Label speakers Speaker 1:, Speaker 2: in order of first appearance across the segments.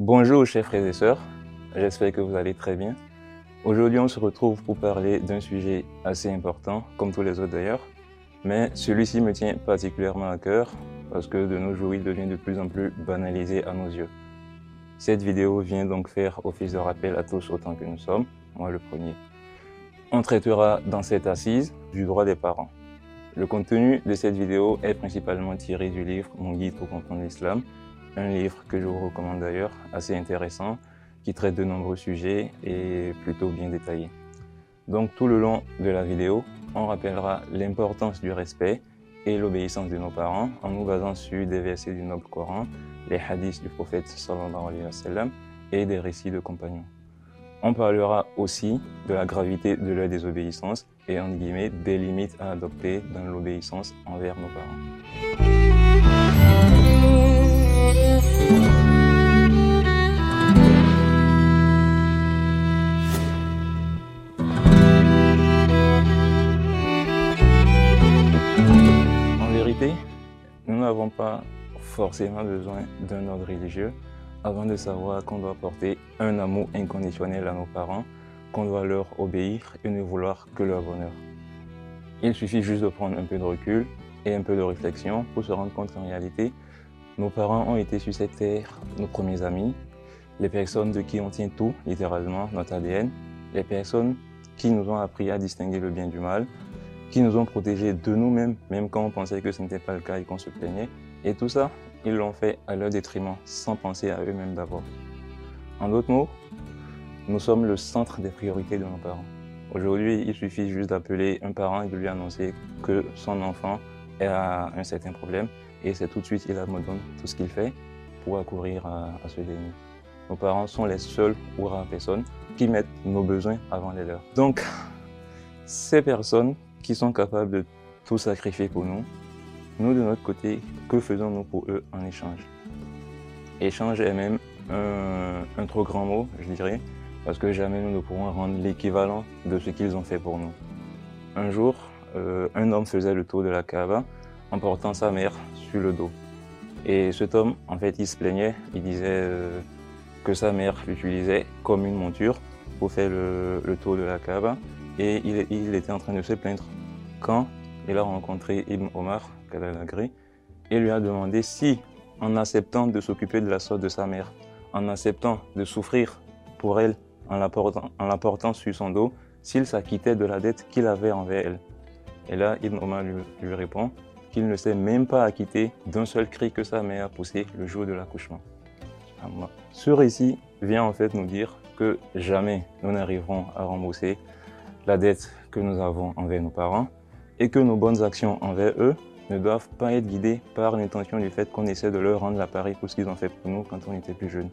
Speaker 1: Bonjour chers frères et sœurs, j'espère que vous allez très bien. Aujourd'hui on se retrouve pour parler d'un sujet assez important, comme tous les autres d'ailleurs, mais celui-ci me tient particulièrement à cœur parce que de nos jours il devient de plus en plus banalisé à nos yeux. Cette vidéo vient donc faire office de rappel à tous autant que nous sommes, moi le premier. On traitera dans cette assise du droit des parents. Le contenu de cette vidéo est principalement tiré du livre Mon guide pour comprendre l'islam, un livre que je vous recommande d'ailleurs, assez intéressant, qui traite de nombreux sujets et plutôt bien détaillé. Donc tout le long de la vidéo, on rappellera l'importance du respect et l'obéissance de nos parents en nous basant sur des versets du Noble Coran, les hadiths du prophète sallallahu alayhi wa sallam et des récits de compagnons. On parlera aussi de la gravité de leur désobéissance et en guillemets des limites à adopter dans l'obéissance envers nos parents. N'avons pas forcément besoin d'un ordre religieux avant de savoir qu'on doit porter un amour inconditionnel à nos parents, qu'on doit leur obéir et ne vouloir que leur bonheur. Il suffit juste de prendre un peu de recul et un peu de réflexion pour se rendre compte qu'en réalité, nos parents ont été sur cette terre nos premiers amis, les personnes de qui on tient tout, littéralement, notre ADN, les personnes qui nous ont appris à distinguer le bien du mal, qui nous ont protégés de nous-mêmes, même quand on pensait que ce n'était pas le cas et qu'on se plaignait. Et tout ça, ils l'ont fait à leur détriment, sans penser à eux-mêmes d'abord. En d'autres mots, nous sommes le centre des priorités de nos parents. Aujourd'hui, il suffit juste d'appeler un parent et de lui annoncer que son enfant a un certain problème et c'est tout de suite, il abandonne tout ce qu'il fait pour accourir à, ce dernier. Nos parents sont les seules ou rares personnes qui mettent nos besoins avant les leurs. Donc, ces personnes qui sont capables de tout sacrifier pour nous, nous de notre côté, que faisons-nous pour eux en échange? Échange est même un, trop grand mot, je dirais, parce que jamais nous ne pourrons rendre l'équivalent de ce qu'ils ont fait pour nous. Un jour, euh, un homme faisait le tour de la Kaaba en portant sa mère sur le dos. Et cet homme, en fait, il se plaignait, il disait euh, que sa mère l'utilisait comme une monture pour faire le, le tour de la Kaaba. Et il, était en train de se plaindre quand il a rencontré Ibn Omar, Kalalagri, et lui a demandé si, en acceptant de s'occuper de la sorte de sa mère, en acceptant de souffrir pour elle, en la portant, en sur son dos, s'il s'acquittait de la dette qu'il avait envers elle. Et là, Ibn Omar lui, lui répond qu'il ne s'est même pas acquitté d'un seul cri que sa mère a poussé le jour de l'accouchement. Ce récit vient en fait nous dire que jamais nous n'arriverons à rembourser la dette que nous avons envers nos parents et que nos bonnes actions envers eux ne doivent pas être guidées par l'intention du fait qu'on essaie de leur rendre l'appareil pour ce qu'ils ont fait pour nous quand on était plus jeunes,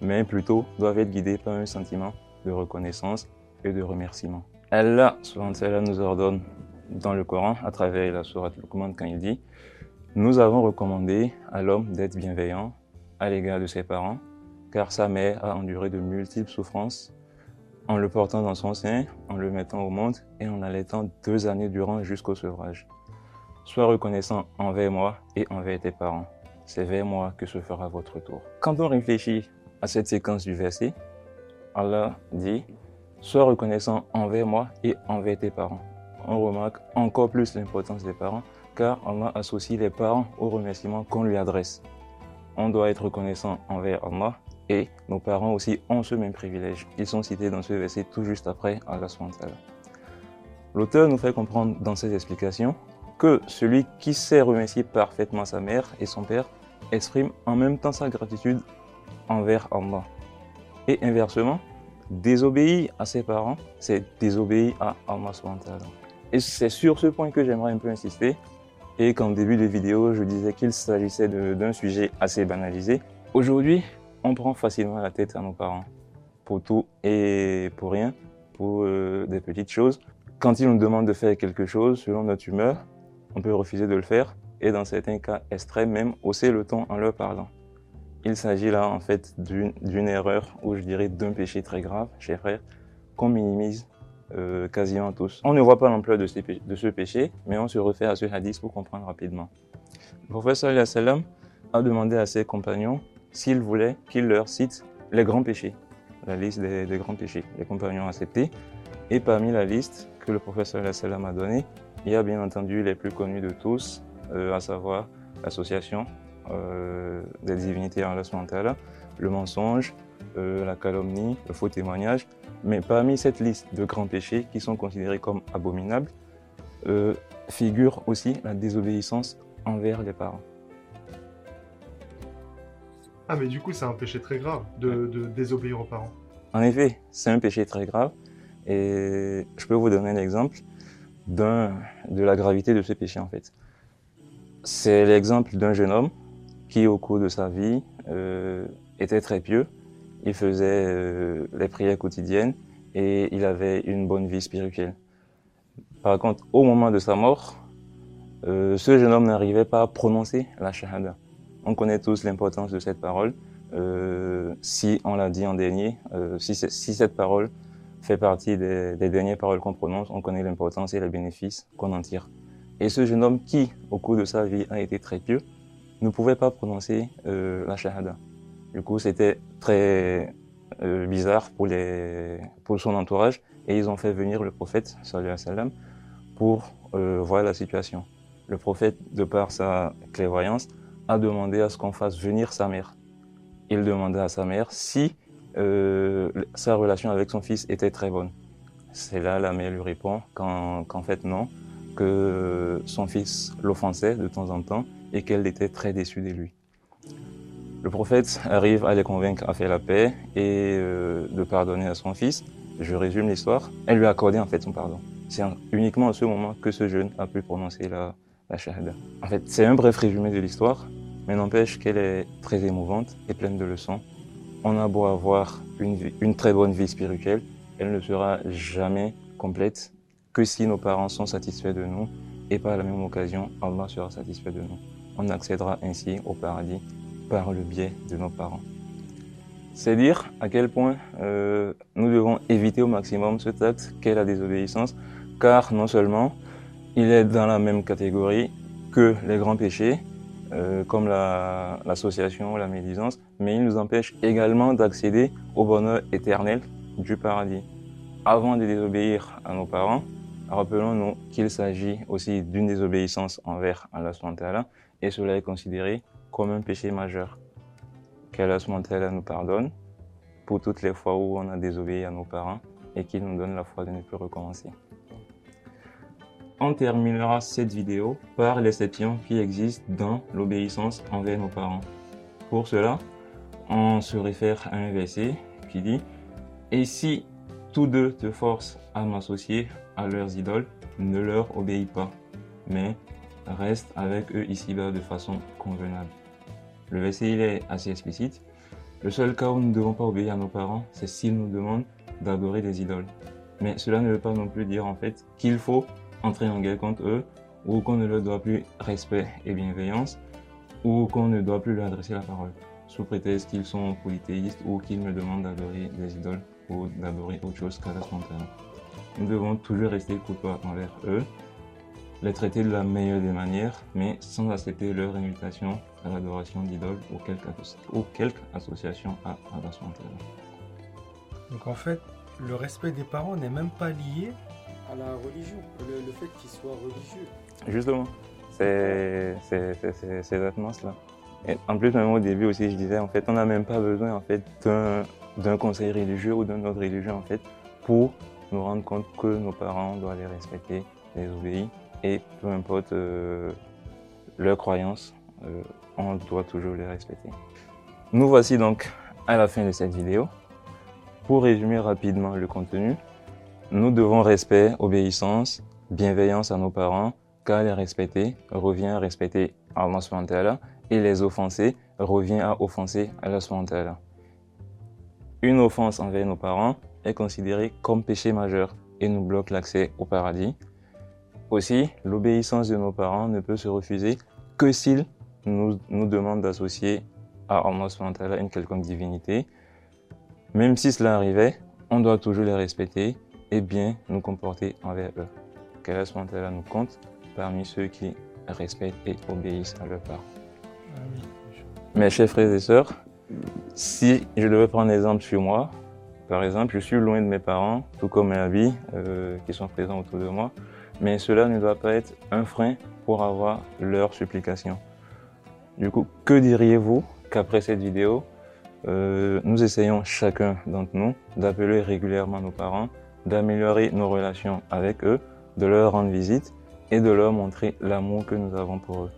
Speaker 1: mais plutôt doivent être guidées par un sentiment de reconnaissance et de remerciement. Allah nous ordonne dans le Coran, à travers la sourate Luqman, quand il dit Nous avons recommandé à l'homme d'être bienveillant à l'égard de ses parents, car sa mère a enduré de multiples souffrances en le portant dans son sein, en le mettant au monde et en l'allaitant deux années durant jusqu'au sevrage. Sois reconnaissant envers moi et envers tes parents. C'est vers moi que se fera votre tour. Quand on réfléchit à cette séquence du verset, Allah dit Sois reconnaissant envers moi et envers tes parents. On remarque encore plus l'importance des parents car Allah associe les parents au remerciement qu'on lui adresse. On doit être reconnaissant envers Allah et nos parents aussi ont ce même privilège. Ils sont cités dans ce verset tout juste après Allah. L'auteur nous fait comprendre dans ses explications que celui qui sait remercier parfaitement sa mère et son père exprime en même temps sa gratitude envers Allah. Et inversement, désobéir à ses parents, c'est désobéir à Allah. Et c'est sur ce point que j'aimerais un peu insister. Et qu'en début de vidéo, je disais qu'il s'agissait d'un sujet assez banalisé. Aujourd'hui, on prend facilement la tête à nos parents pour tout et pour rien, pour euh, des petites choses. Quand ils nous demandent de faire quelque chose selon notre humeur, on peut refuser de le faire et dans certains cas extrêmes même hausser le ton en leur parlant. Il s'agit là en fait d'une erreur ou je dirais d'un péché très grave, chers frères, qu'on minimise euh, quasiment tous. On ne voit pas l'ampleur de, de, ce péché, mais on se refait à ce hadith pour comprendre rapidement. Le sallam a demandé à ses compagnons s'ils voulaient qu'il leur cite les grands péchés, la liste des, grands péchés, les compagnons acceptés. Et parmi la liste que le professeur Salam a donnée, il y a bien entendu les plus connus de tous, euh, à savoir l'association euh, des divinités relation mentale, le mensonge, euh, la calomnie, le faux témoignage. Mais parmi cette liste de grands péchés qui sont considérés comme abominables, figure aussi la désobéissance envers les parents.
Speaker 2: Ah, mais du coup, c'est un péché très grave de, désobéir aux parents.
Speaker 1: En effet, c'est un péché très grave. Et je peux vous donner un exemple de la gravité de ce péché, en fait. C'est l'exemple d'un jeune homme qui, au cours de sa vie, euh, était très pieux. Il faisait euh, les prières quotidiennes et il avait une bonne vie spirituelle. Par contre, au moment de sa mort, euh, ce jeune homme n'arrivait pas à prononcer la shahada. On connaît tous l'importance de cette parole. Euh, si on l'a dit en dernier, euh, si, cette parole fait partie des, dernières paroles qu'on prononce, on connaît l'importance et les bénéfices qu'on en tire. Et ce jeune homme qui, au cours de sa vie, a été très pieux, ne pouvait pas prononcer euh, la shahada. Du coup, c'était très bizarre pour, son entourage et ils ont fait venir le prophète, sallallahu alayhi wa sallam, pour voir la situation. Le prophète, de par sa clairvoyance, a demandé à ce qu'on fasse venir sa mère. Il demandait à sa mère si euh, sa relation avec son fils était très bonne. C'est là la mère lui répond qu'en fait non, que son fils l'offensait de temps en temps et qu'elle était très déçue de lui. Le prophète arrive à les convaincre à faire la paix et euh, de pardonner à son fils. Je résume l'histoire. Elle lui a accordé en fait son pardon. C'est uniquement à ce moment que ce jeune a pu prononcer la, En fait, c'est un bref résumé de l'histoire, mais n'empêche qu'elle est très émouvante et pleine de leçons. On a beau avoir une, très bonne vie spirituelle, elle ne sera jamais complète que si nos parents sont satisfaits de nous et par la même occasion, Allah sera satisfait de nous. On accédera ainsi au paradis par le biais de nos parents. C'est dire à quel point euh, nous devons éviter au maximum ce acte qu'est la désobéissance, car non seulement il est dans la même catégorie que les grands péchés, euh, comme l'association ou la médisance, mais il nous empêche également d'accéder au bonheur éternel du paradis. Avant de désobéir à nos parents, rappelons-nous qu'il s'agit aussi d'une désobéissance envers Allah et cela est considéré comme un péché majeur. Qu'Allah nous pardonne pour toutes les fois où on a désobéi à nos parents et qu'il nous donne la foi de ne plus recommencer. On terminera cette vidéo par l'exception qui existe dans l'obéissance envers nos parents. Pour cela, on se réfère à un verset qui dit Et si tous deux te forcent à m'associer à leurs idoles, ne leur obéis pas, mais reste avec eux ici-bas de façon convenable. Le verset est assez explicite. Le seul cas où nous ne devons pas obéir à nos parents, c'est s'ils nous demandent d'adorer des idoles. Mais cela ne veut pas non plus dire en fait qu'il faut entrer en guerre contre eux, ou qu'on ne leur doit plus respect et bienveillance, ou qu'on ne doit plus leur adresser la parole, sous prétexte qu'ils sont polythéistes ou qu'ils me demandent d'adorer des idoles ou d'adorer autre chose qu'à la Nous devons toujours rester courtois envers eux, les traiter de la meilleure des manières, mais sans accepter leur invitation à l'adoration d'idoles ou quelque, ou quelque association à adoration
Speaker 2: Donc en fait, le respect des parents n'est même pas lié à la religion, le, fait qu'ils soient religieux.
Speaker 1: Justement, c'est exactement cela. Et en plus, même au début aussi, je disais, en fait, on n'a même pas besoin en fait, d'un conseil religieux ou d'un autre religieux en fait, pour nous rendre compte que nos parents doivent les respecter, les obéir, et peu importe euh, leurs croyances, euh, on doit toujours les respecter. Nous voici donc à la fin de cette vidéo. Pour résumer rapidement le contenu, nous devons respect, obéissance, bienveillance à nos parents, car les respecter revient à respecter Allah et les offenser revient à offenser Allah Une offense envers nos parents est considérée comme péché majeur et nous bloque l'accès au paradis. Aussi, l'obéissance de nos parents ne peut se refuser que s'ils nous, demandent d'associer à Allah subhanahu une quelconque divinité. Même si cela arrivait, on doit toujours les respecter et bien nous comporter envers eux. Qu'Allah là nous compte parmi ceux qui respectent et obéissent à leurs parents. Mes chers frères et sœurs, Si je devais prendre exemple sur moi, par exemple, je suis loin de mes parents, tout comme mes amis euh, qui sont présents autour de moi, mais cela ne doit pas être un frein pour avoir leur supplication. Du coup, que diriez-vous qu'après cette vidéo, euh, nous essayons chacun d'entre nous d'appeler régulièrement nos parents, d'améliorer nos relations avec eux, de leur rendre visite et de leur montrer l'amour que nous avons pour eux.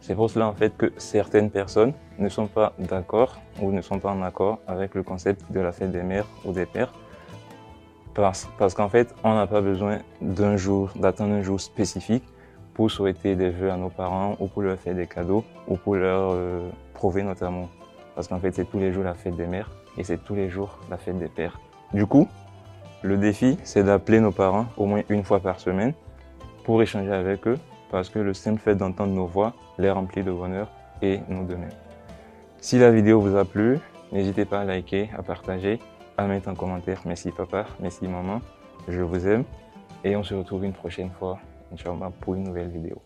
Speaker 1: C'est pour cela en fait que certaines personnes ne sont pas d'accord ou ne sont pas en accord avec le concept de la fête des mères ou des pères. Parce, parce qu'en fait, on n'a pas besoin d'un jour, d'attendre un jour spécifique pour souhaiter des vœux à nos parents ou pour leur faire des cadeaux ou pour leur euh, prouver notre amour. Parce qu'en fait, c'est tous les jours la fête des mères et c'est tous les jours la fête des pères. Du coup, le défi, c'est d'appeler nos parents au moins une fois par semaine pour échanger avec eux parce que le simple fait d'entendre nos voix les remplit de bonheur et nous de. Si la vidéo vous a plu, n'hésitez pas à liker, à partager, à mettre en commentaire merci papa, merci maman, je vous aime et on se retrouve une prochaine fois, Inch'Allah, pour une nouvelle vidéo.